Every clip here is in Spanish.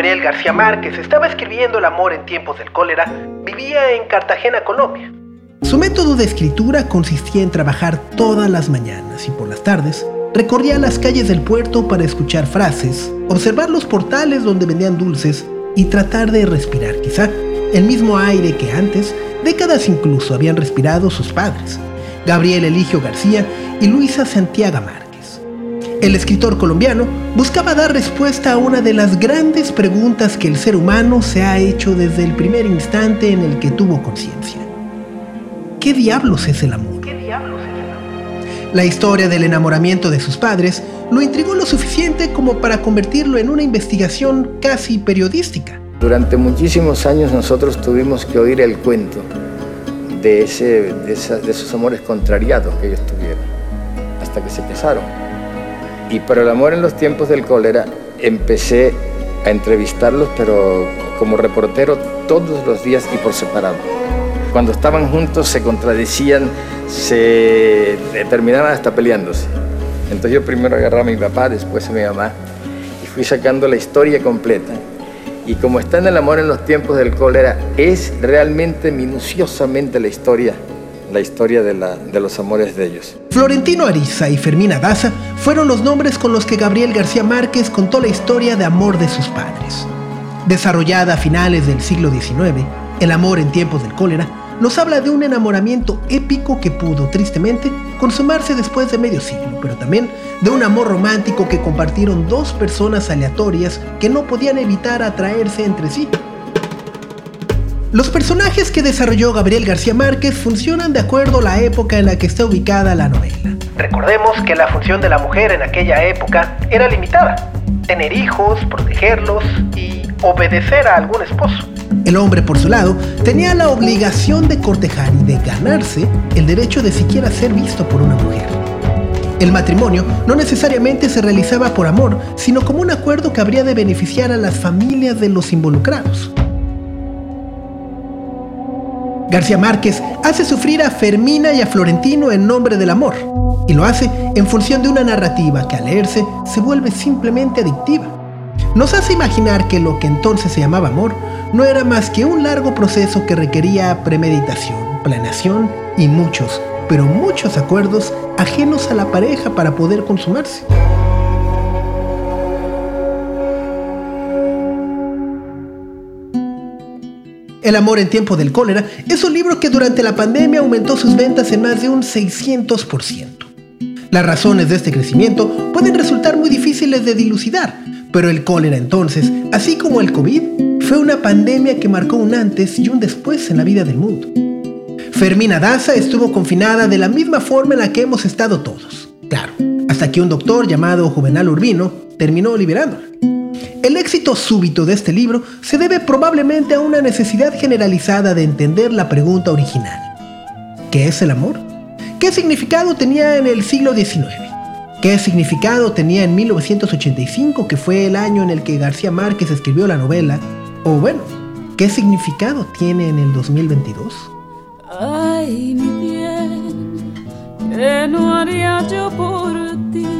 Gabriel García Márquez estaba escribiendo El amor en tiempos del cólera, vivía en Cartagena, Colombia. Su método de escritura consistía en trabajar todas las mañanas y por las tardes recorría las calles del puerto para escuchar frases, observar los portales donde vendían dulces y tratar de respirar quizá el mismo aire que antes, décadas incluso, habían respirado sus padres, Gabriel Eligio García y Luisa Santiago Márquez. El escritor colombiano buscaba dar respuesta a una de las grandes preguntas que el ser humano se ha hecho desde el primer instante en el que tuvo conciencia. ¿Qué diablos es el amor? La historia del enamoramiento de sus padres lo intrigó lo suficiente como para convertirlo en una investigación casi periodística. Durante muchísimos años nosotros tuvimos que oír el cuento de, ese, de, esos amores contrariados que ellos tuvieron, hasta que se casaron. Y para el amor en los tiempos del cólera empecé a entrevistarlos, pero como reportero todos los días y por separado. Cuando estaban juntos se contradecían, se terminaban hasta peleándose. Entonces yo primero agarraba a mi papá, después a mi mamá, y fui sacando la historia completa. Y como está en el amor en los tiempos del cólera, es realmente minuciosamente la historia la historia de, la, de, los amores de ellos. Florentino Ariza y Fermina Daza fueron los nombres con los que Gabriel García Márquez contó la historia de amor de sus padres. Desarrollada a finales del siglo XIX, El amor en tiempos del cólera nos habla de un enamoramiento épico que pudo, tristemente, consumarse después de medio siglo, pero también de un amor romántico que compartieron dos personas aleatorias que no podían evitar atraerse entre sí. Los personajes que desarrolló Gabriel García Márquez funcionan de acuerdo a la época en la que está ubicada la novela. Recordemos que la función de la mujer en aquella época era limitada. Tener hijos, protegerlos y obedecer a algún esposo. El hombre, por su lado, tenía la obligación de cortejar y de ganarse el derecho de siquiera ser visto por una mujer. El matrimonio no necesariamente se realizaba por amor, sino como un acuerdo que habría de beneficiar a las familias de los involucrados. García Márquez hace sufrir a Fermina y a Florentino en nombre del amor, y lo hace en función de una narrativa que al leerse se vuelve simplemente adictiva. Nos hace imaginar que lo que entonces se llamaba amor no era más que un largo proceso que requería premeditación, planeación y muchos, pero muchos acuerdos ajenos a la pareja para poder consumarse. El amor en tiempo del cólera es un libro que durante la pandemia aumentó sus ventas en más de un 600%. Las razones de este crecimiento pueden resultar muy difíciles de dilucidar, pero el cólera entonces, así como el COVID, fue una pandemia que marcó un antes y un después en la vida del mundo. Fermina Daza estuvo confinada de la misma forma en la que hemos estado todos, claro, hasta que un doctor llamado Juvenal Urbino terminó liberándola. El éxito súbito de este libro se debe probablemente a una necesidad generalizada de entender la pregunta original. ¿Qué es el amor? ¿Qué significado tenía en el siglo XIX? ¿Qué significado tenía en 1985, que fue el año en el que García Márquez escribió la novela? O bueno, ¿qué significado tiene en el 2022? Ay, mi bien, ¿qué no haría yo por ti?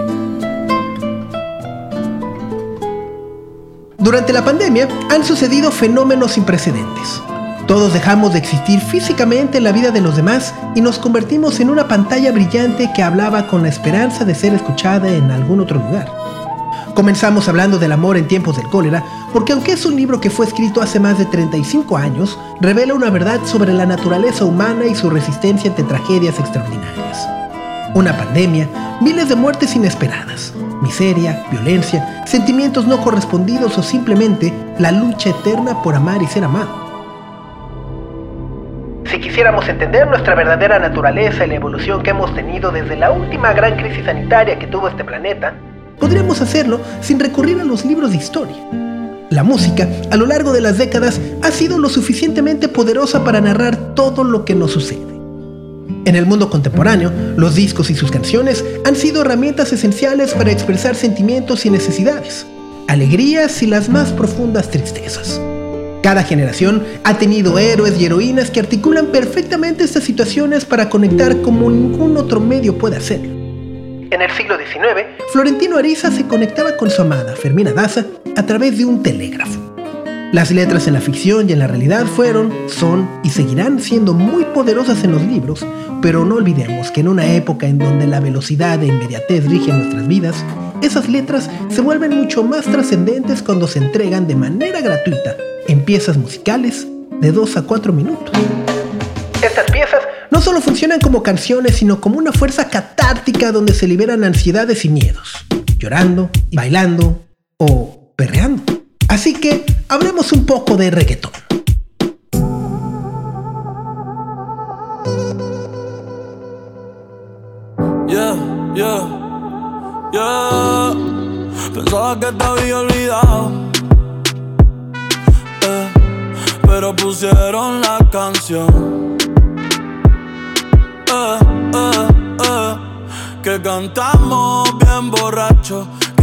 Durante la pandemia han sucedido fenómenos sin precedentes. Todos dejamos de existir físicamente en la vida de los demás y nos convertimos en una pantalla brillante que hablaba con la esperanza de ser escuchada en algún otro lugar. Comenzamos hablando del amor en tiempos del cólera, porque aunque es un libro que fue escrito hace más de 35 años, revela una verdad sobre la naturaleza humana y su resistencia ante tragedias extraordinarias. Una pandemia, miles de muertes inesperadas, miseria, violencia, sentimientos no correspondidos o simplemente la lucha eterna por amar y ser amado. Si quisiéramos entender nuestra verdadera naturaleza y la evolución que hemos tenido desde la última gran crisis sanitaria que tuvo este planeta, podríamos hacerlo sin recurrir a los libros de historia. La música, a lo largo de las décadas, ha sido lo suficientemente poderosa para narrar todo lo que nos sucede. En el mundo contemporáneo, los discos y sus canciones han sido herramientas esenciales para expresar sentimientos y necesidades, alegrías y las más profundas tristezas. Cada generación ha tenido héroes y heroínas que articulan perfectamente estas situaciones para conectar como ningún otro medio puede hacerlo. En el siglo XIX, Florentino Ariza se conectaba con su amada, Fermina Daza, a través de un telégrafo. Las letras en la ficción y en la realidad fueron, son y seguirán siendo muy poderosas en los libros, pero no olvidemos que en una época en donde la velocidad e inmediatez rigen nuestras vidas, esas letras se vuelven mucho más trascendentes cuando se entregan de manera gratuita en piezas musicales de 2 a 4 minutos. Estas piezas no solo funcionan como canciones, sino como una fuerza catártica donde se liberan ansiedades y miedos, llorando, bailando o perreando. Así que hablemos un poco de reggaetón. Yeah, yeah, yeah. Pensaba que te había olvidado. Eh, pero pusieron la canción eh, eh, eh, que cantamos bien borracho,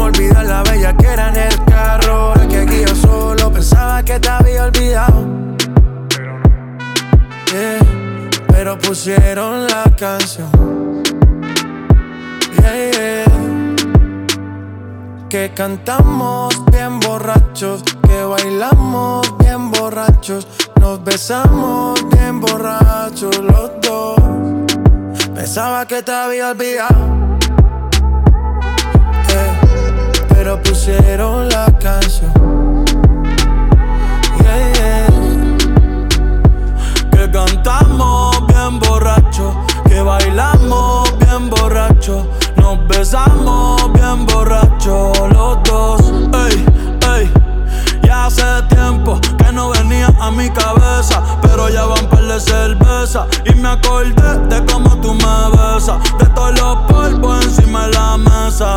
Como olvidar la bella que era en el carro. La que aquí solo pensaba que te había olvidado. pero pusieron la canción. Que cantamos bien borrachos, que bailamos bien borrachos nos besamos bien borrachos los dos. Pensaba que te había olvidado. La canción. Que cantamos bien borrachos. Que bailamos bien borrachos. Nos besamos bien borrachos los dos. Ey, ey. Ya hace tiempo no venía a mi cabeza. Pero ya van par de cerveza. Y me acordé de cómo tú me besas. De todos los polvos encima de la mesa.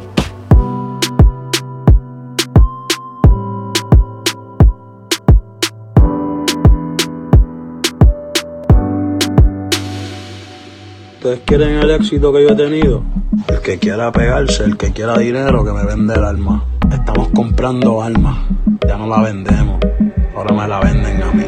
¿Ustedes quieren el éxito que yo he tenido? El que quiera pegarse, el que quiera dinero, que me vende el alma. Estamos comprando alma. Ya no la vendemos. Ahora me la venden a mí.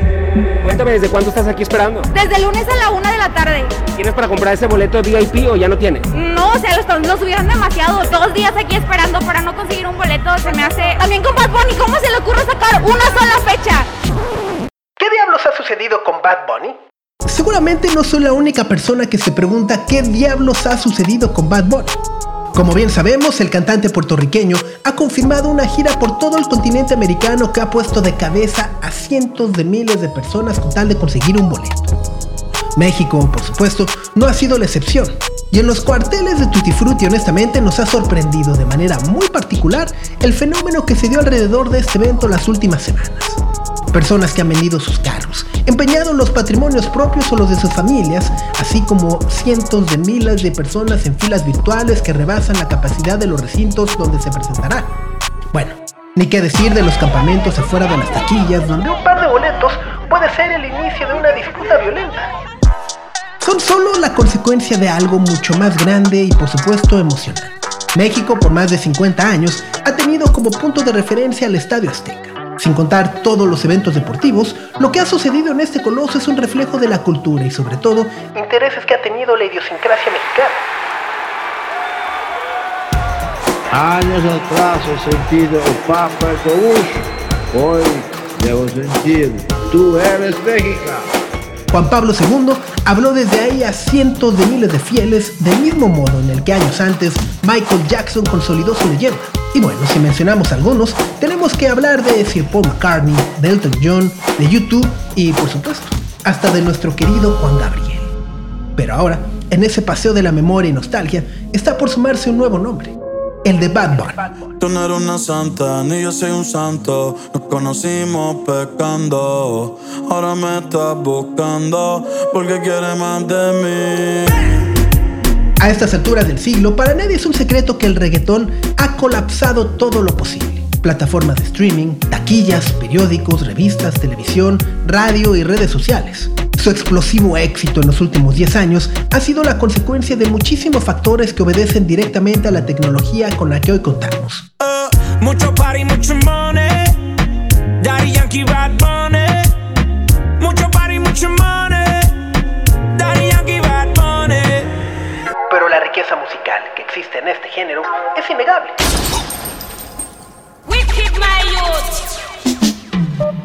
Cuéntame, ¿desde cuándo estás aquí esperando? Desde el lunes a la una de la tarde. ¿Tienes para comprar ese boleto de VIP o ya no tienes? No, o sea, los, los subieron demasiado. Dos días aquí esperando para no conseguir un boleto. Se me hace. También con Bad Bunny, ¿cómo se le ocurre sacar una sola fecha? ¿Qué diablos ha sucedido con Bad Bunny? Seguramente no soy la única persona que se pregunta qué diablos ha sucedido con Bad Bunny. Como bien sabemos, el cantante puertorriqueño ha confirmado una gira por todo el continente americano que ha puesto de cabeza a cientos de miles de personas con tal de conseguir un boleto. México, por supuesto, no ha sido la excepción. Y en los cuarteles de Tutti Frutti, honestamente, nos ha sorprendido de manera muy particular el fenómeno que se dio alrededor de este evento las últimas semanas. Personas que han vendido sus carros, empeñado los patrimonios propios o los de sus familias, así como cientos de miles de personas en filas virtuales que rebasan la capacidad de los recintos donde se presentará. Bueno, ni qué decir de los campamentos afuera de las taquillas, donde un par de boletos puede ser el inicio de una disputa violenta. Son solo la consecuencia de algo mucho más grande y por supuesto emocionante. México por más de 50 años ha tenido como punto de referencia al Estadio Azteca. Sin contar todos los eventos deportivos, lo que ha sucedido en este coloso es un reflejo de la cultura y sobre todo intereses que ha tenido la idiosincrasia mexicana. Años atrás he sentido el Papa. Hoy debo sentir, tú eres México. Juan Pablo II habló desde ahí a cientos de miles de fieles del mismo modo en el que años antes Michael Jackson consolidó su leyenda. Y bueno, si mencionamos algunos, tenemos que hablar de Sir Paul McCartney, de Elton John, de YouTube y por supuesto, hasta de nuestro querido Juan Gabriel. Pero ahora, en ese paseo de la memoria y nostalgia, está por sumarse un nuevo nombre, el de Bad Bunny. Tú no eres una santa, ni yo soy un santo. Nos conocimos pecando. Ahora me estás buscando porque quieres más de mí. A estas alturas del siglo, para nadie es un secreto que el reggaetón ha colapsado todo lo posible. Plataformas de streaming, taquillas, periódicos, revistas, televisión, radio y redes sociales. Su explosivo éxito en los últimos 10 años ha sido la consecuencia de muchísimos factores que obedecen directamente a la tecnología con la que hoy contamos. Uh, mucho party, mucho money. Daddy Yankee, Bad Bunny. Mucho party, mucho money. Daddy Yankee, Bad Bunny. Pero la riqueza musical que existe en este género es innegable.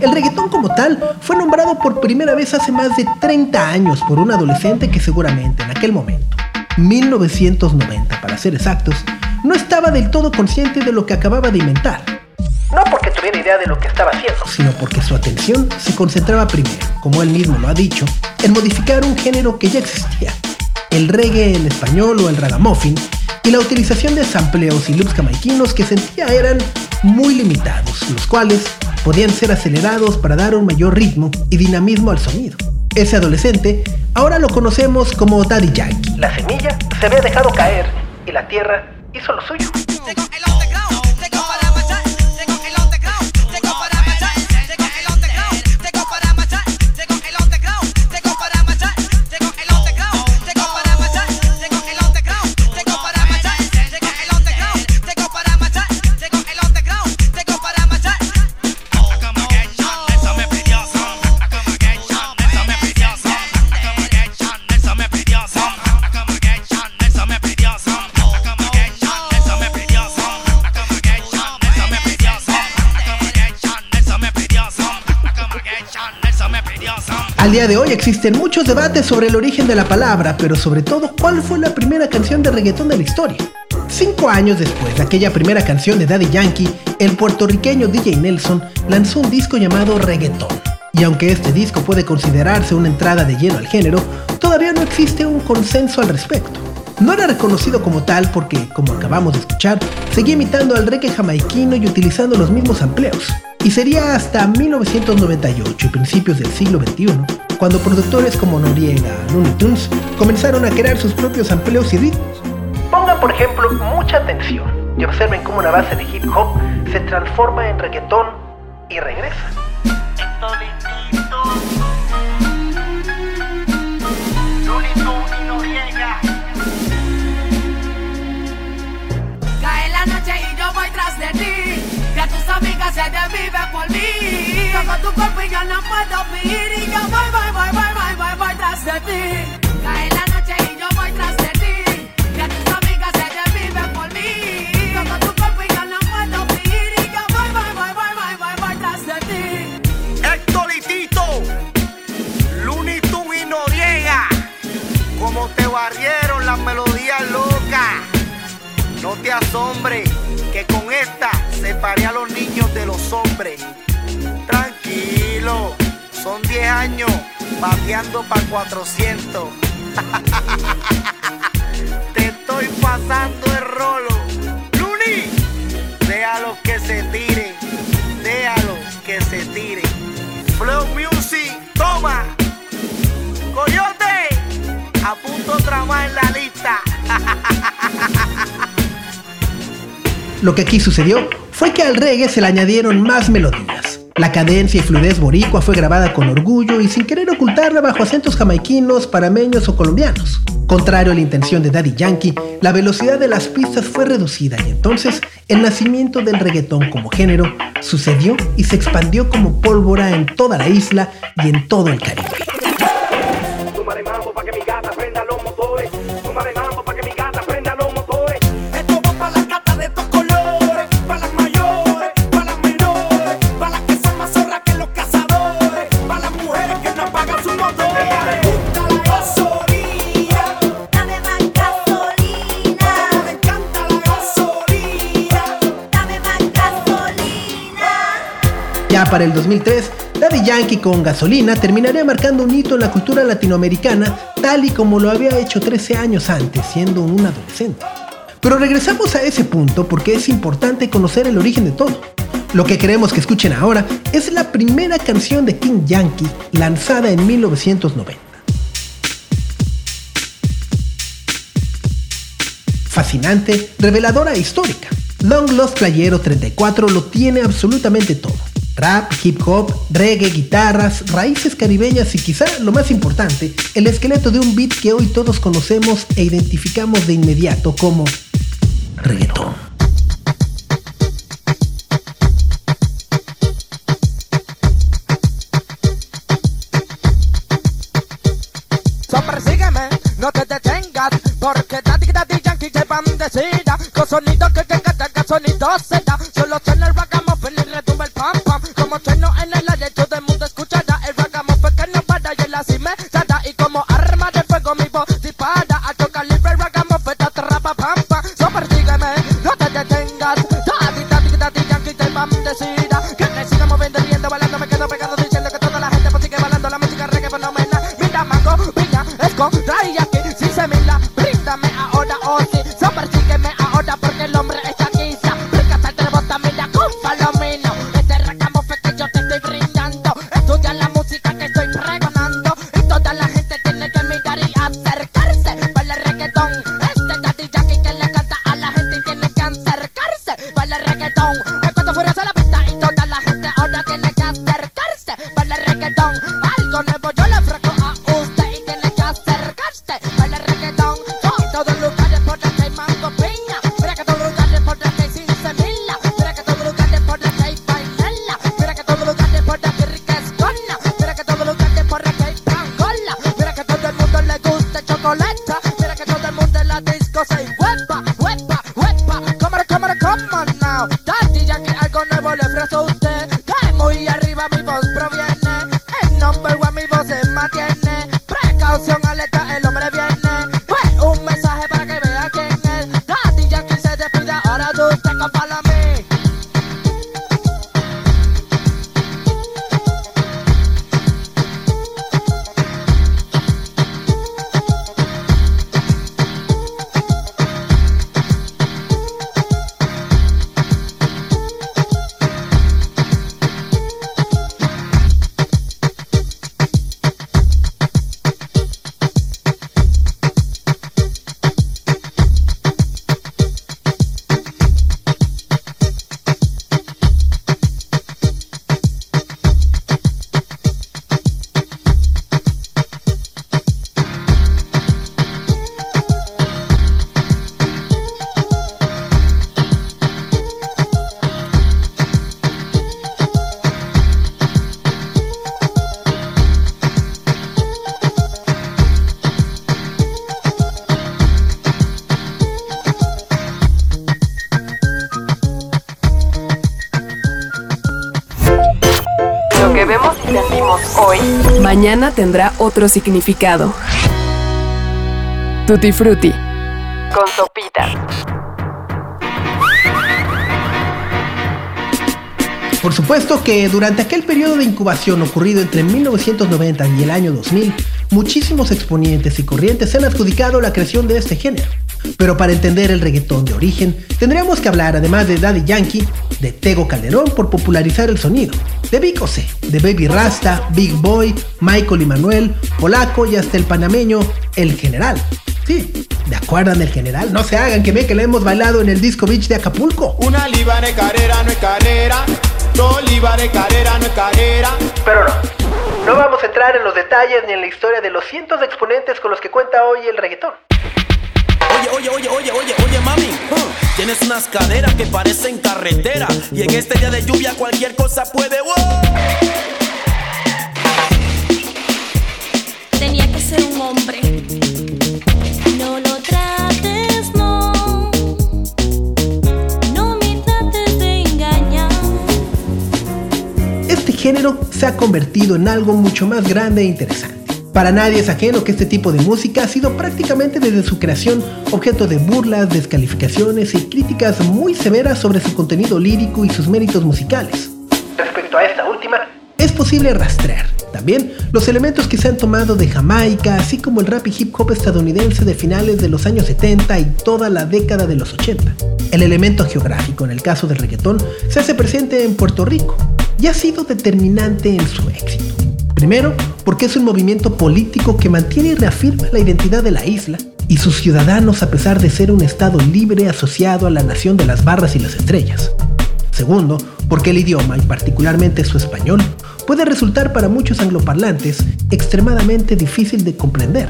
El reggaetón como tal fue nombrado por primera vez hace más de 30 años por un adolescente que seguramente en aquel momento, 1990 para ser exactos, no estaba del todo consciente de lo que acababa de inventar. No porque tuviera idea de lo que estaba haciendo, sino porque su atención se concentraba primero, como él mismo lo ha dicho, en modificar un género que ya existía, el reggae en español o el ragamuffin, y la utilización de sampleos y loops jamaiquinos que sentía eran muy limitados, los cuales podían ser acelerados para dar un mayor ritmo y dinamismo al sonido. Ese adolescente ahora lo conocemos como Daddy Yankee. La semilla se había dejado caer y la tierra hizo lo suyo. Al día de hoy existen muchos debates sobre el origen de la palabra, pero sobre todo cuál fue la primera canción de reggaetón de la historia. Cinco años después de aquella primera canción de Daddy Yankee, el puertorriqueño DJ Nelson lanzó un disco llamado Reggaetón, Y aunque este disco puede considerarse una entrada de lleno al género, todavía no existe un consenso al respecto. No era reconocido como tal porque, como acabamos de escuchar, seguía imitando al reggae jamaiquino y utilizando los mismos empleos. Y sería hasta 1998 y principios del siglo XXI cuando productores como Noriega, Looney Tunes comenzaron a crear sus propios empleos y ritmos. Pongan por ejemplo mucha atención y observen cómo una base de hip hop se transforma en reggaetón y regresa. Desviven por mí. Toco tu cuerpo y no puedo vivir. Y yo voy, voy, voy, voy, voy, voy, voy tras de ti. Cae la noche y yo voy tras de ti. Que tus amigas se desviven por mí. Toco tu cuerpo y no puedo vivir. Y yo voy, voy, voy, voy, voy, voy, voy tras de ti. Héctor y Tito, Looney Tunes y Noriega, como te barrieron las melodías locas. No te asombre que con esta separé a los niños de los hombres. Tranquilo, son 10 años bateando para 400. te estoy pasando el rolo. Looney, déjalo que se tire, déjalo que se tire. Flow Music, toma. Coyote, apunto otra más en la lista. Lo que aquí sucedió fue que al reggae se le añadieron más melodías. La cadencia y fluidez boricua fue grabada con orgullo y sin querer ocultarla bajo acentos jamaiquinos, parameños o colombianos. Contrario a la intención de Daddy Yankee, la velocidad de las pistas fue reducida y entonces el nacimiento del reggaetón como género sucedió y se expandió como pólvora en toda la isla y en todo el Caribe. Para el 2003, Daddy Yankee con Gasolina terminaría marcando un hito en la cultura latinoamericana, tal y como lo había hecho 13 años antes, siendo un adolescente. Pero regresamos a ese punto porque es importante conocer el origen de todo. Lo que queremos que escuchen ahora es la primera canción de King Yankee lanzada en 1990. Fascinante, reveladora e histórica. Long Lost Playero 34 lo tiene absolutamente todo. Rap, hip hop, reggae, guitarras, raíces caribeñas y quizá lo más importante, el esqueleto de un beat que hoy todos conocemos e identificamos de inmediato como reggaetón. Sonido que que que que sonido se vemos y sentimos hoy, mañana tendrá otro significado. Tutti Frutti. Con sopitas. Por supuesto que durante aquel periodo de incubación ocurrido entre 1990 y el año 2000, muchísimos exponentes y corrientes se han adjudicado la creación de este género. Pero para entender el reggaetón de origen, tendríamos que hablar, además de Daddy Yankee, de Tego Calderón por popularizar el sonido, de Vico C, de Baby Rasta, Big Boy, Michael y Manuel, Polaco y hasta el panameño El General. Sí, ¿de acuerdan del General? No se hagan que ve que le hemos bailado en el Disco Beach de Acapulco. Una liba de carrera no es carrera, dos de carrera no es carrera. Pero no, no vamos a entrar en los detalles ni en la historia de los cientos de exponentes con los que cuenta hoy el reggaetón. Oye, oye, oye, oye, oye, oye, mami. huh, Tienes unas caderas que parecen carretera. Y en este día de lluvia cualquier cosa puede. ¡wow! Tenía que ser un hombre. No lo trates, no. No me trates de engañar. Este género se ha convertido en algo mucho más grande e interesante. Para nadie es ajeno que este tipo de música ha sido prácticamente desde su creación objeto de burlas, descalificaciones y críticas muy severas sobre su contenido lírico y sus méritos musicales. Respecto a esta última, es posible rastrear también los elementos que se han tomado de Jamaica, así como el rap y hip hop estadounidense de finales de los años 70 y toda la década de los 80. El elemento geográfico en el caso del reggaetón se hace presente en Puerto Rico y ha sido determinante en su éxito. Primero, porque es un movimiento político que mantiene y reafirma la identidad de la isla y sus ciudadanos a pesar de ser un estado libre asociado a la nación de las barras y las estrellas. Segundo, porque el idioma, y particularmente su español, puede resultar para muchos angloparlantes extremadamente difícil de comprender.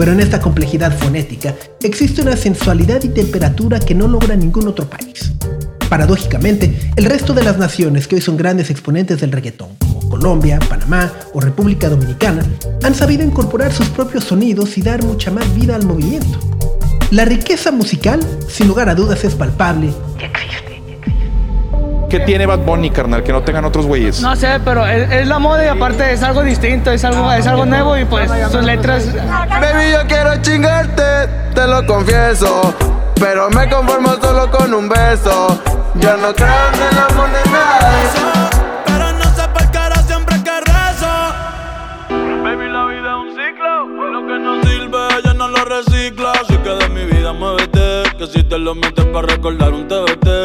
Pero en esta complejidad fonética existe una sensualidad y temperatura que no logra ningún otro país. Paradójicamente, el resto de las naciones que hoy son grandes exponentes del reggaetón, como Colombia, Panamá o República Dominicana, han sabido incorporar sus propios sonidos y dar mucha más vida al movimiento. La riqueza musical, sin lugar a dudas, es palpable y existe. ¿Qué tiene Bad Bunny, carnal? Que no tengan otros güeyes. No sé, pero es, es la moda y aparte es algo distinto, es algo, es algo nuevo y pues sus letras. Baby, yo quiero chingarte, te lo confieso. Pero me conformo solo con un beso. Yo no creo en el amor de nadie. Pero no sé por qué ahora siempre que rezo. Baby, la vida es un ciclo. Lo que no sirve, ya no lo recicla. Así que de mi vida muévete. Que si te lo metes para recordar un TBT.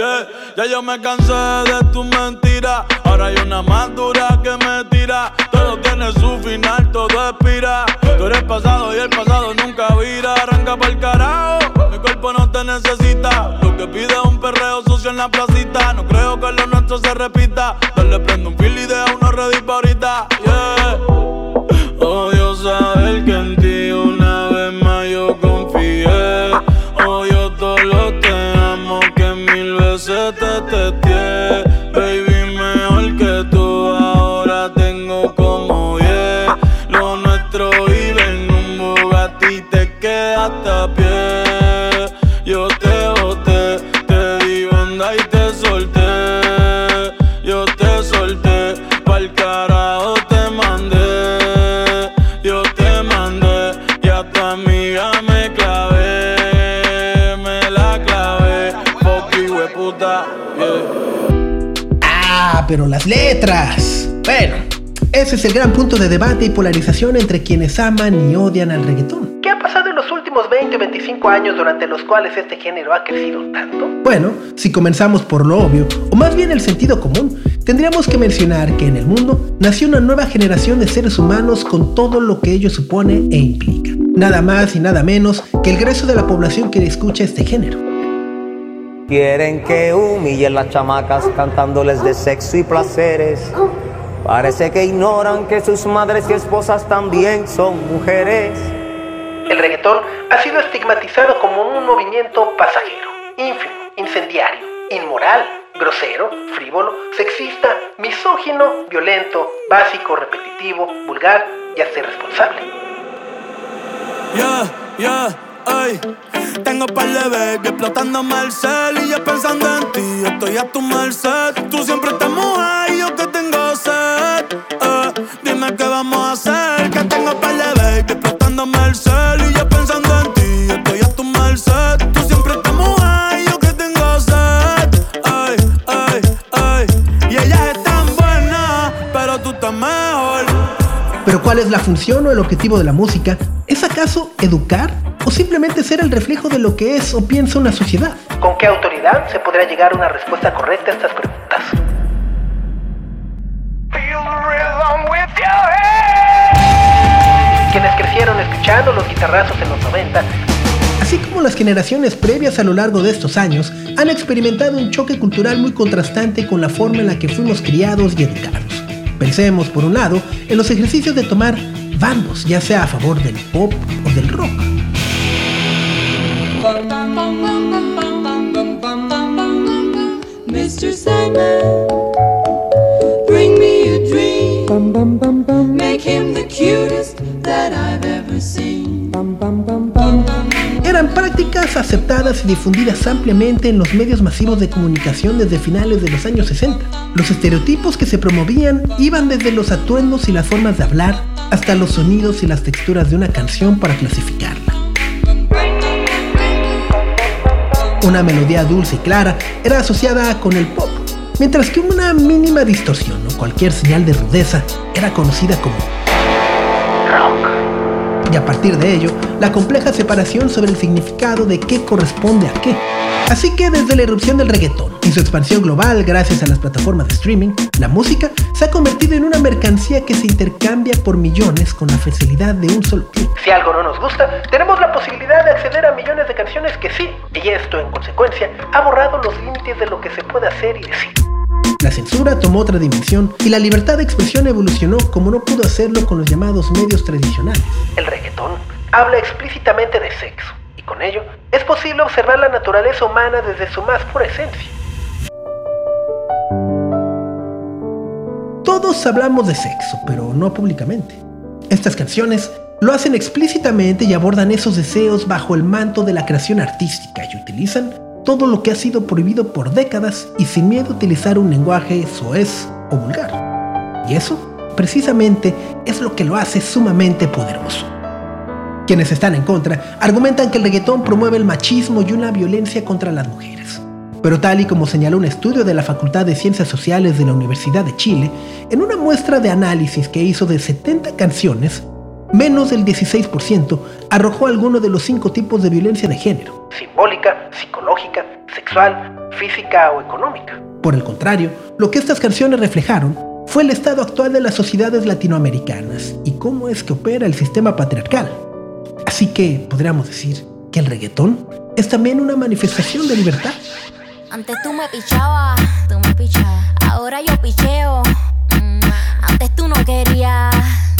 Ya yo me cansé de tu mentira. Ahora hay una más dura que me tira. Todo tiene su final, todo expira. Tú eres pasado y el pasado nunca vira. Arranca para el carajo. Mi cuerpo no te necesita. Lo que pide es un perreo sucio en la placita. No creo que lo nuestro se repita. Dale prende un fil y deja uno ready pa' ahorita. Yeah. Odio saber que pero las letras. Bueno, ese es el gran punto de debate y polarización entre quienes aman y odian al reggaetón. ¿Qué ha pasado en los últimos 20 o 25 años durante los cuales este género ha crecido tanto? Bueno, si comenzamos por lo obvio, o más bien el sentido común, tendríamos que mencionar que en el mundo nació una nueva generación de seres humanos con todo lo que ello supone e implica. Nada más y nada menos que el grueso de la población que escucha este género. Quieren que humillen las chamacas cantándoles de sexo y placeres. Parece que ignoran que sus madres y esposas también son mujeres. El reggaetón ha sido estigmatizado como un movimiento pasajero, ínfimo, incendiario, inmoral, grosero, frívolo, sexista, misógino, violento, básico, repetitivo, vulgar y hasta irresponsable. Yeah, yeah, ay. Tengo par de baby explotándome el cel y yo pensando en ti. Estoy a tu merced. Tú siempre estás mujer y yo que tengo sed. Pero ¿cuál es la función o el objetivo de la música? ¿Es acaso educar o simplemente ser el reflejo de lo que es o piensa una sociedad? ¿Con qué autoridad se podrá llegar a una respuesta correcta a estas preguntas? Quienes crecieron escuchando los guitarrazos en los 90, así como las generaciones previas a lo largo de estos años, han experimentado un choque cultural muy contrastante con la forma en la que fuimos criados y educados. Pensemos, por un lado, en los ejercicios de tomar bandos, ya sea a favor del pop o del rock. Aceptadas y difundidas ampliamente en los medios masivos de comunicación desde finales de los años 60. Los estereotipos que se promovían iban desde los atuendos y las formas de hablar hasta los sonidos y las texturas de una canción para clasificarla. Una melodía dulce y clara era asociada con el pop, mientras que una mínima distorsión o cualquier señal de rudeza era conocida como. Y a partir de ello, la compleja separación sobre el significado de qué corresponde a qué. Así que desde la erupción del reggaetón y su expansión global gracias a las plataformas de streaming, la música se ha convertido en una mercancía que se intercambia por millones con la facilidad de un solo clic. Si algo no nos gusta, tenemos la posibilidad de acceder a millones de canciones que sí, y esto en consecuencia ha borrado los límites de lo que se puede hacer y decir. La censura tomó otra dimensión y la libertad de expresión evolucionó como no pudo hacerlo con los llamados medios tradicionales. El reggaetón habla explícitamente de sexo y con ello es posible observar la naturaleza humana desde su más pura esencia. Todos hablamos de sexo, pero no públicamente. Estas canciones lo hacen explícitamente y abordan esos deseos bajo el manto de la creación artística y utilizan todo lo que ha sido prohibido por décadas y sin miedo a utilizar un lenguaje soez o vulgar. Y eso, precisamente, es lo que lo hace sumamente poderoso. Quienes están en contra argumentan que el reggaetón promueve el machismo y una violencia contra las mujeres. Pero tal y como señaló un estudio de la Facultad de Ciencias Sociales de la Universidad de Chile, en una muestra de análisis que hizo de 70 canciones, menos del 16% arrojó alguno de los cinco tipos de violencia de género, simbólica, psicológica, sexual, física o económica. Por el contrario, lo que estas canciones reflejaron fue el estado actual de las sociedades latinoamericanas y cómo es que opera el sistema patriarcal. Así que podríamos decir que el reggaetón es también una manifestación de libertad. Antes tú me pichabas, tú me pichabas. Ahora yo picheo. Mm, Antes tú no querías, no quería.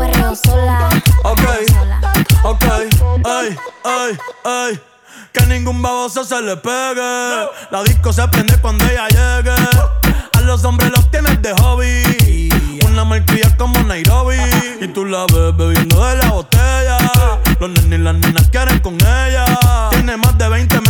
perreo sola. Ok, ok, ey, ey, ey. Que ningún baboso se le pegue. La disco se prende cuando ella llegue. A los hombres los tienes de hobby. Una malcria como Nairobi. Y tú la ves bebiendo de la botella. Los nenes y las nenas quieren con ella. Tiene más de 20, me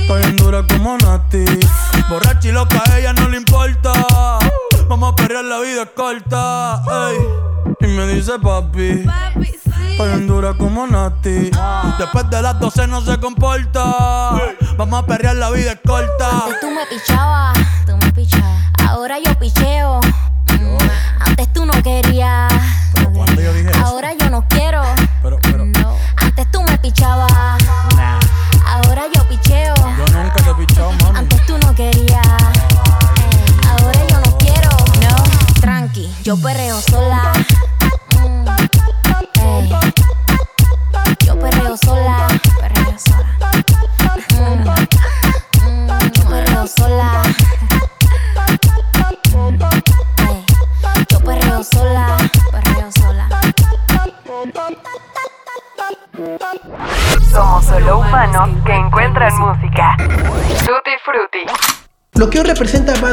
Estoy bien dura como Nati. Borracha y loca, a ella no le importa. Vamos a perrear, la vida es corta. Ey. Y me dice papi. Papi, dura como Nati. Después de las 12 no se comporta. Vamos a perrear, la vida es corta. Antes tú me pichabas, tú me pichabas. Ahora yo picheo.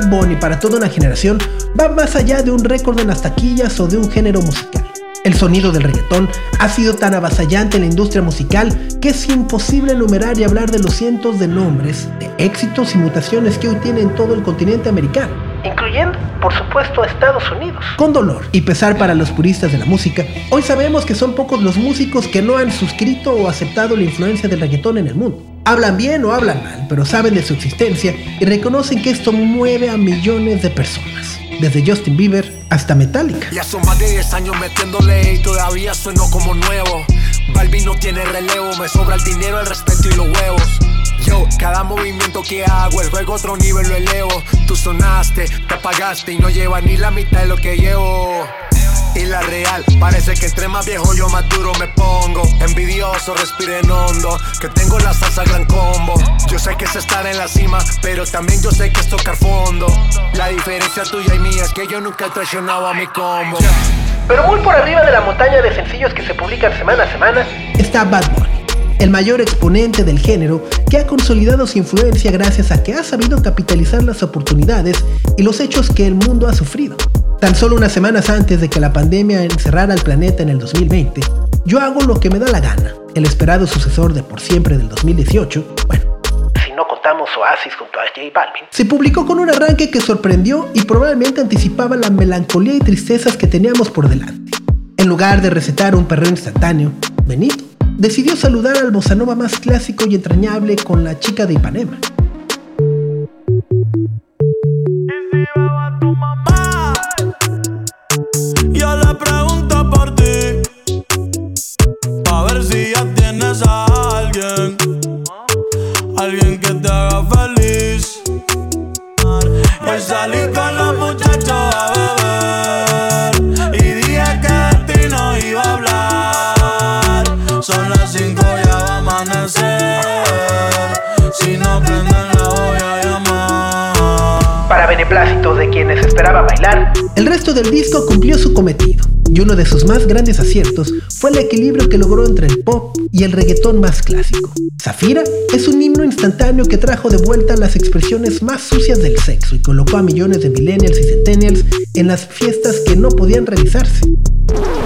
Bad Bunny para toda una generación va más allá de un récord en las taquillas o de un género musical. El sonido del reggaetón ha sido tan avasallante en la industria musical que es imposible enumerar y hablar de los cientos de nombres, de éxitos y mutaciones que hoy tiene en todo el continente americano, incluyendo, por supuesto, Estados Unidos. Con dolor y pesar para los puristas de la música, hoy sabemos que son pocos los músicos que no han suscrito o aceptado la influencia del reggaetón en el mundo. Hablan bien o hablan mal, pero saben de su existencia y reconocen que esto mueve a millones de personas, desde Justin Bieber hasta Metallica. Ya son más de 10 años metiéndole y todavía sueno como nuevo. Balvin no tiene relevo, me sobra el dinero, el respeto y los huevos. Yo, cada movimiento que hago, el juego otro nivel lo elevo. Tú sonaste, te apagaste y no lleva ni la mitad de lo que llevo. Y la real, parece que entre más viejo yo más duro me pongo. Envidioso, respiren hondo, que tengo la salsa gran combo. Yo sé que es estar en la cima, pero también yo sé que es tocar fondo. La diferencia tuya y mía es que yo nunca he traicionado a mi combo. Pero muy por arriba de la montaña de sencillos que se publican semana a semana está Bad Bunny, el mayor exponente del género que ha consolidado su influencia gracias a que ha sabido capitalizar las oportunidades y los hechos que el mundo ha sufrido. Tan solo unas semanas antes de que la pandemia encerrara al planeta en el 2020, yo hago lo que me da la gana, el esperado sucesor de Por Siempre del 2018, bueno, si no contamos Oasis junto a J Balvin, se publicó con un arranque que sorprendió y probablemente anticipaba la melancolía y tristezas que teníamos por delante. En lugar de recetar un perreo instantáneo, Benito decidió saludar al bossa nova más clásico y entrañable con la chica de Ipanema. Esperaban bailar, el resto del disco cumplió su cometido, y uno de sus más grandes aciertos fue el equilibrio que logró entre el pop y el reggaetón más clásico. Zafira es un himno instantáneo que trajo de vuelta las expresiones más sucias del sexo y colocó a millones de millennials y centennials en las fiestas que no podían realizarse.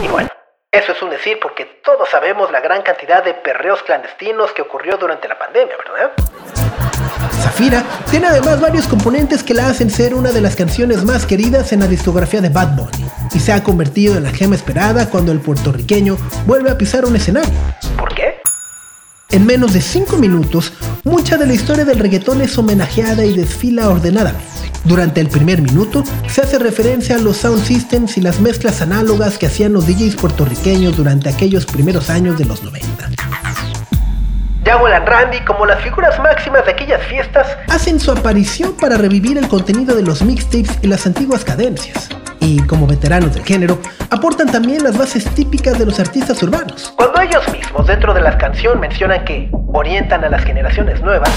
Y bueno, eso es un decir porque todos sabemos la gran cantidad de perreos clandestinos que ocurrió durante la pandemia, ¿verdad? Zafira tiene además varios componentes que la hacen ser una de las canciones más queridas en la discografía de Bad Bunny y se ha convertido en la gema esperada cuando el puertorriqueño vuelve a pisar un escenario. ¿Por qué? En menos de 5 minutos, mucha de la historia del reggaetón es homenajeada y desfila ordenadamente. Durante el primer minuto, se hace referencia a los sound systems y las mezclas análogas que hacían los DJs puertorriqueños durante aquellos primeros años de los 90. And Randy, como las figuras máximas de aquellas fiestas, hacen su aparición para revivir el contenido de los mixtapes y las antiguas cadencias. Y como veteranos del género, aportan también las bases típicas de los artistas urbanos. Cuando ellos mismos dentro de la canción mencionan que orientan a las generaciones nuevas,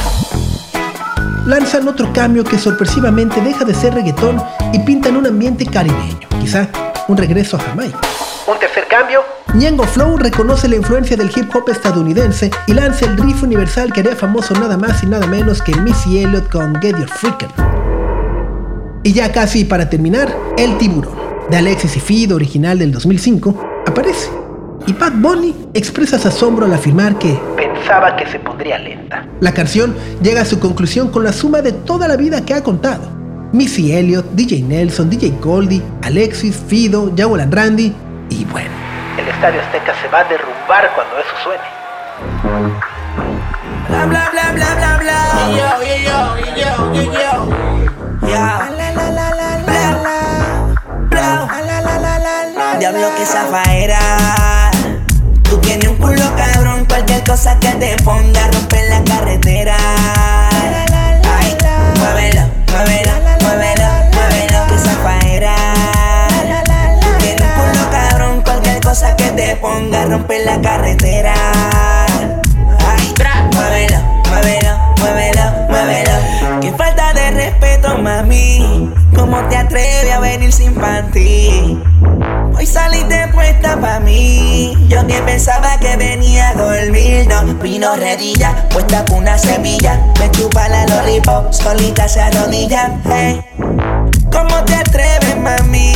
lanzan otro cambio que sorpresivamente deja de ser reggaetón y pintan un ambiente caribeño, quizá un regreso a Jamaica. Un tercer cambio, Ñengo Flow reconoce la influencia del hip hop estadounidense y lanza el riff universal que haría famoso nada más y nada menos que Missy Elliott con Get Your Freakin'. Y ya casi para terminar, El Tiburón, de Alexis y Fido, original del 2005, aparece. Y Pat Bunny expresa su asombro al afirmar que pensaba que se pondría lenta. La canción llega a su conclusión con la suma de toda la vida que ha contado. Missy Elliott, DJ Nelson, DJ Goldie, Alexis, Fido, Jawel and Randy, Y bueno, el Estadio Azteca se va a derrumbar cuando eso suene. Bla bla bla bla bla bla. Yo yo yo yo yo yo. Ya. La la la la la la. Bla. La la la la la. Diablo que zafaera. Tú tienes un culo cabrón, cualquier cosa que te ponga romper la carretera. Ay, muévelo, muévelo, muévelo, que te ponga romper la carretera. Ay, muévelo, muévelo, muévelo, muévelo. Qué falta de respeto, mami. ¿Cómo te atreves a venir sin panty? Hoy saliste puesta pa' mí. Yo que pensaba que venía a dormir, no vino redilla, puesta con una semilla. Me chupa la lollipop, solita se arrodilla. Hey. ¿Cómo te atreves, mami?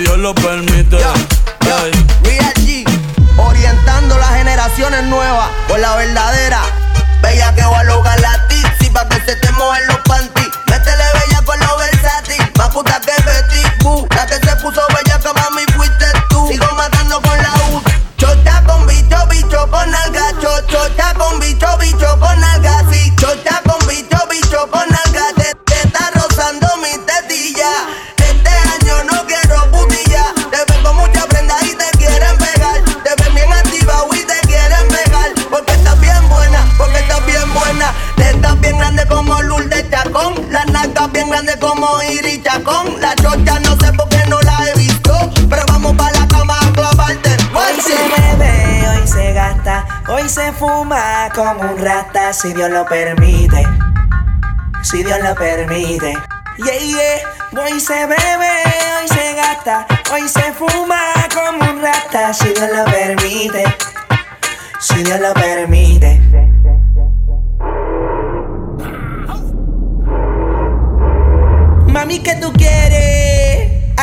lo permite. Como un rata, si Dios lo permite. Si Dios lo permite. Yeah, yeah. Hoy se bebe, hoy se gasta, hoy se fuma como un rata, si Dios lo permite. Si Dios lo permite. Mami, ¿qué tú quieres?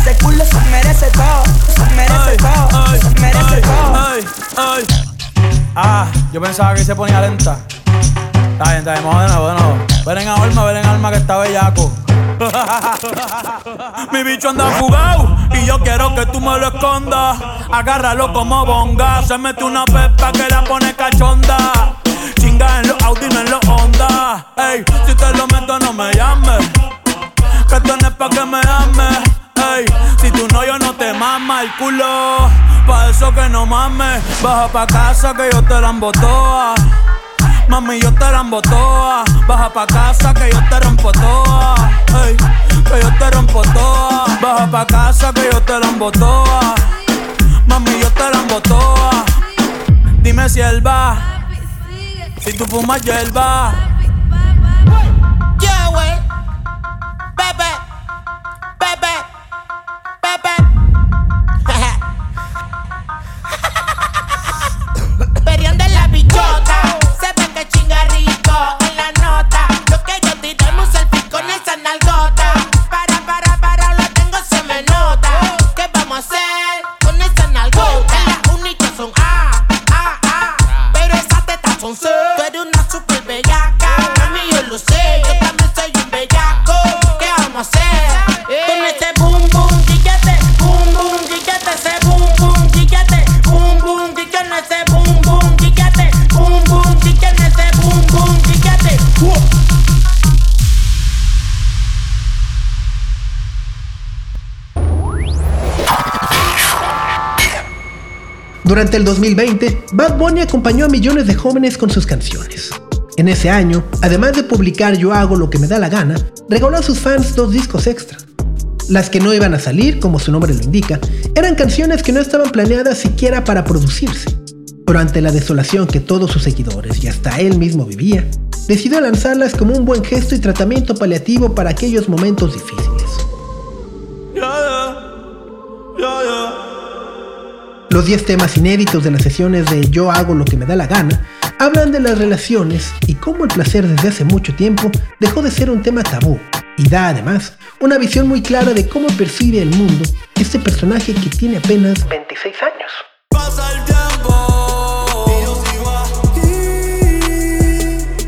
Ese culo se merece todo, se merece todo, se merece todo. Ay, ay. Ah, yo pensaba que se ponía lenta. Está bien, está bien, vamos de nuevo, de nuevo. Ven en alma, ven en alma que está bellaco. Mi bicho anda jugado y yo quiero que tú me lo escondas. Agárralo como bonga. Se mete una pepa que la pone cachonda. Chinga en los Audi, no en los Honda. Ey, si te lo meto, no me llames. Que es pa' que me ames. Ey, si tu novio no te mama el culo, pa' eso que no mames. Baja pa' casa que yo te la embotoa. Mami, yo te la embotoa. Baja pa' casa que yo te rompo toa. Ey, que yo te rompo toa. Baja pa' casa que yo te la embotoa. Mami, yo te la embotoa. Dime si él va. Si tú fumas hierba. Yeah, wey. Bebe. Bebe. Perreando Durante el 2020, Bad Bunny acompañó a millones de jóvenes con sus canciones. En ese año, además de publicar Yo hago lo que me da la gana, regaló a sus fans dos discos extra. Las que no iban a salir, como su nombre lo indica, eran canciones que no estaban planeadas siquiera para producirse. Pero ante la desolación que todos sus seguidores y hasta él mismo vivía, decidió lanzarlas como un buen gesto y tratamiento paliativo para aquellos momentos difíciles. Los 10 temas inéditos de las sesiones de Yo hago lo que me da la gana hablan de las relaciones y cómo el placer desde hace mucho tiempo dejó de ser un tema tabú y da además una visión muy clara de cómo percibe el mundo este personaje que tiene apenas 26 años.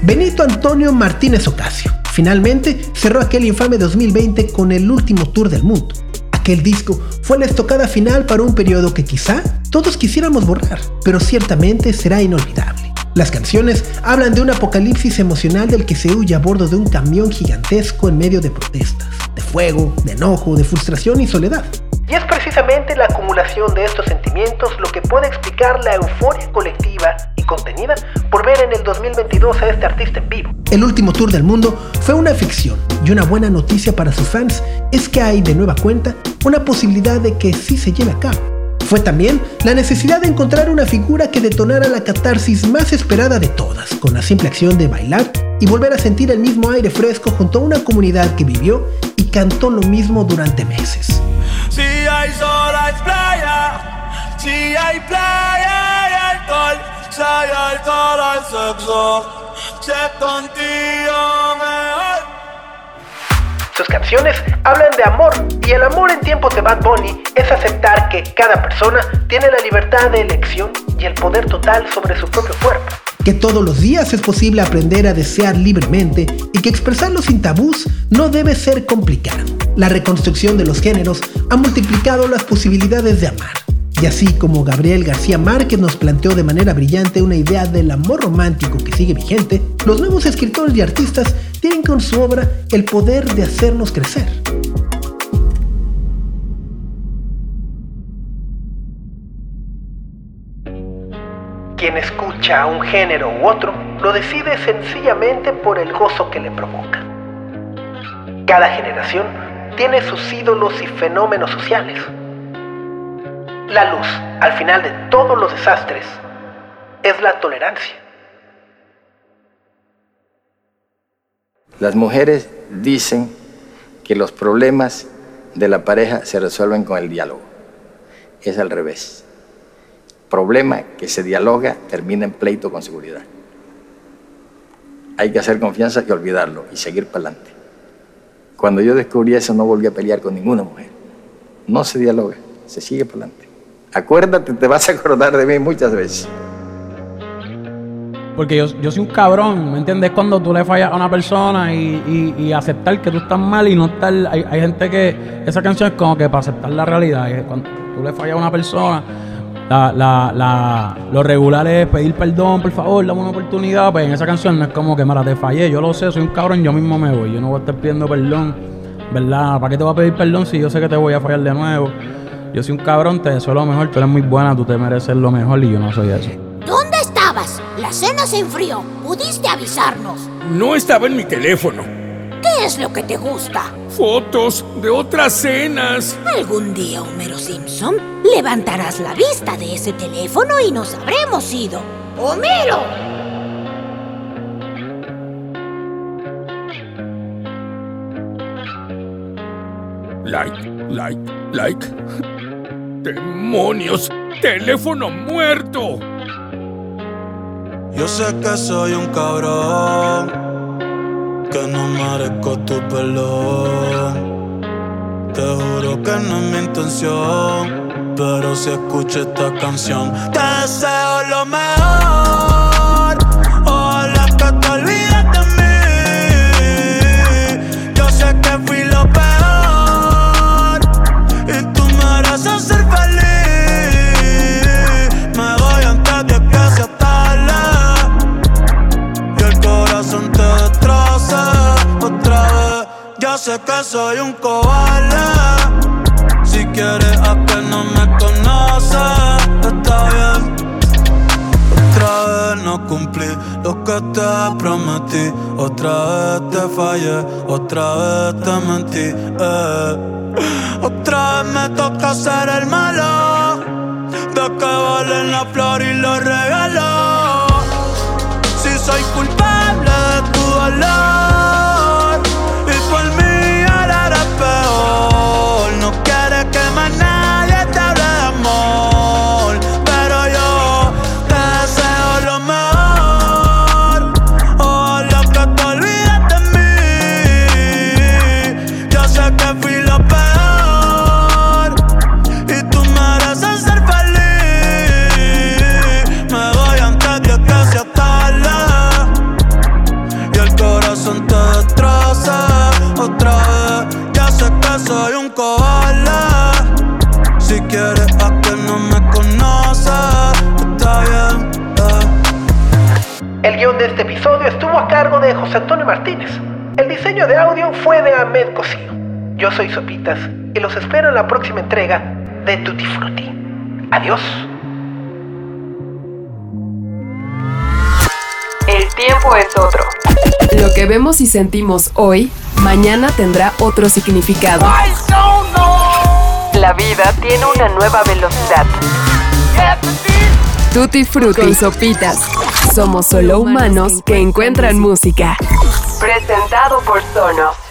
Benito Antonio Martínez Ocasio finalmente cerró aquel infame 2020 con el último tour del mundo. Aquel disco fue la estocada final para un periodo que quizá todos quisiéramos borrar, pero ciertamente será inolvidable. Las canciones hablan de un apocalipsis emocional del que se huye a bordo de un camión gigantesco en medio de protestas, de fuego, de enojo, de frustración y soledad. Y es precisamente la acumulación de estos sentimientos lo que puede explicar la euforia colectiva y contenida por ver en el 2022 a este artista en vivo. El último tour del mundo fue una ficción y una buena noticia para sus fans es que hay de nueva cuenta una posibilidad de que sí se lleve a cabo. Fue también la necesidad de encontrar una figura que detonara la catarsis más esperada de todas, con la simple acción de bailar y volver a sentir el mismo aire fresco junto a una comunidad que vivió y cantó lo mismo durante meses. Sus canciones hablan de amor y el amor en tiempos de Bad Bunny es aceptar que cada persona tiene la libertad de elección y el poder total sobre su propio cuerpo. Que todos los días es posible aprender a desear libremente y que expresarlo sin tabús no debe ser complicado. La reconstrucción de los géneros ha multiplicado las posibilidades de amar. Y así como Gabriel García Márquez nos planteó de manera brillante una idea del amor romántico que sigue vigente, los nuevos escritores y artistas tienen con su obra el poder de hacernos crecer. Quien escucha un género u otro lo decide sencillamente por el gozo que le provoca. Cada generación tiene sus ídolos y fenómenos sociales. La luz, al final de todos los desastres, es la tolerancia. Las mujeres dicen que los problemas de la pareja se resuelven con el diálogo. Es al revés. Problema que se dialoga termina en pleito con seguridad. Hay que hacer confianza y olvidarlo y seguir para adelante. Cuando yo descubrí eso no volví a pelear con ninguna mujer. No se dialoga, se sigue para adelante. Acuérdate, te vas a acordar de mí muchas veces. Porque yo, yo soy un cabrón, ¿me entiendes? Cuando tú le fallas a una persona y, y- y aceptar que tú estás mal y no estar. Hay, hay gente que. Esa canción es como que para aceptar la realidad. y Cuando tú le fallas a una persona, la, la, la- lo regular es pedir perdón, por favor, dame una oportunidad. Pues en esa canción no es como que, mira, te fallé, yo lo sé, soy un cabrón, yo mismo me voy. Yo no voy a estar pidiendo perdón, ¿verdad? ¿Para qué te voy a pedir perdón si yo sé que te voy a fallar de nuevo? Yo soy un cabrón, te deseo lo mejor, tú eres muy buena, tú te mereces lo mejor y yo no soy eso. La cena se enfrió. ¿Pudiste avisarnos? No estaba en mi teléfono. ¿Qué es lo que te gusta? Fotos de otras cenas. Algún día, Homero Simpson, levantarás la vista de ese teléfono y nos habremos ido. ¡Homero! Like, like, like. ¡Demonios! ¡Teléfono muerto! Yo sé que soy un cabrón, que no merezco tu perdón. Te juro que no es mi intención, pero si escucho esta canción, te deseo lo mejor. Sé que soy un cobarde. Si quieres a que no me conoces, está bien. cumplí lo que te prometí. Otra vez te fallé, otra vez te mentí. eh. Otra vez me toca ser el malo. De que valen la flor y los regalos. Si soy culpable de tu dolor. Cargo de José Antonio Martínez. El diseño de audio fue de Ahmed Cosío. Yo soy Sopitas y los espero en la próxima entrega de Tutti Frutti. Adiós. El tiempo es otro. Lo que vemos y sentimos hoy, mañana tendrá otro significado. La vida tiene una nueva velocidad. Tutti Frutti y Sopitas. Somos solo humanos que encuentran música. Presentado por Sonos.